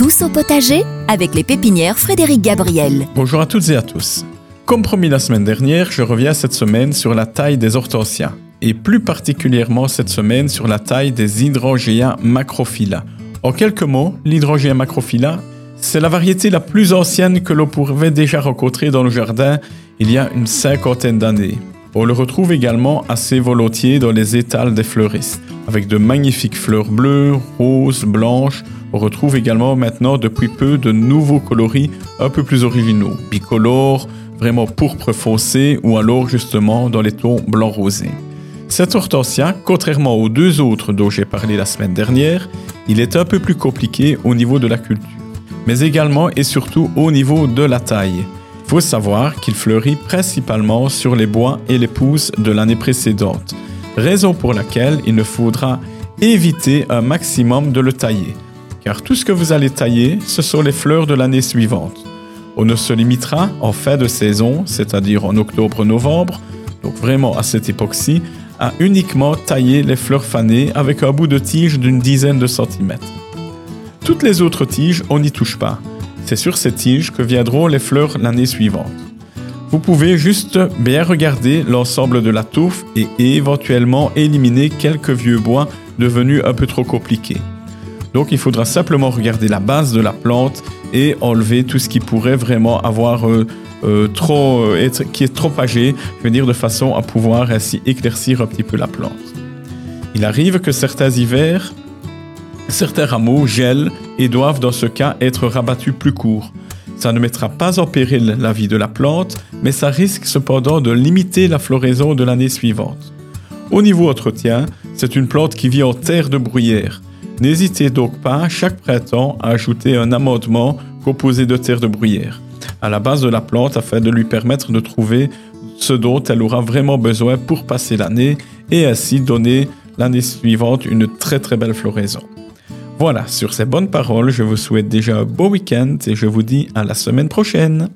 Tous au potager avec les pépinières Frédéric Gabriel. Bonjour à toutes et à tous. Comme promis la semaine dernière, je reviens cette semaine sur la taille des hortensias et plus particulièrement cette semaine sur la taille des hydrogéas macrophylla. En quelques mots, l'hydrogéa macrophylla, c'est la variété la plus ancienne que l'on pouvait déjà rencontrer dans le jardin il y a une cinquantaine d'années. On le retrouve également assez volontiers dans les étals des fleuristes, avec de magnifiques fleurs bleues, roses, blanches. On retrouve également maintenant depuis peu de nouveaux coloris un peu plus originaux, bicolores, vraiment pourpre foncé ou alors justement dans les tons blanc rosé. Cet hortensia, contrairement aux deux autres dont j'ai parlé la semaine dernière, il est un peu plus compliqué au niveau de la culture, mais également et surtout au niveau de la taille. Faut savoir qu'il fleurit principalement sur les bois et les pousses de l'année précédente, raison pour laquelle il ne faudra éviter un maximum de le tailler, car tout ce que vous allez tailler, ce sont les fleurs de l'année suivante. On ne se limitera en fin de saison, c'est-à-dire en octobre-novembre, donc vraiment à cette époque-ci, à uniquement tailler les fleurs fanées avec un bout de tige d'une dizaine de centimètres. Toutes les autres tiges, on n'y touche pas. C'est sur ces tiges que viendront les fleurs l'année suivante. Vous pouvez juste bien regarder l'ensemble de la touffe et éventuellement éliminer quelques vieux bois devenus un peu trop compliqués. Donc il faudra simplement regarder la base de la plante et enlever tout ce qui pourrait vraiment avoir euh, euh, trop euh, être, qui est trop âgé, je veux dire de façon à pouvoir ainsi éclaircir un petit peu la plante. Il arrive que certains hivers, Certains rameaux gèlent et doivent dans ce cas être rabattus plus court. Ça ne mettra pas en péril la vie de la plante, mais ça risque cependant de limiter la floraison de l'année suivante. Au niveau entretien, c'est une plante qui vit en terre de bruyère. N'hésitez donc pas chaque printemps à ajouter un amendement composé de terre de bruyère à la base de la plante afin de lui permettre de trouver ce dont elle aura vraiment besoin pour passer l'année et ainsi donner l'année suivante une très très belle floraison. Voilà, sur ces bonnes paroles, je vous souhaite déjà un beau week-end et je vous dis à la semaine prochaine.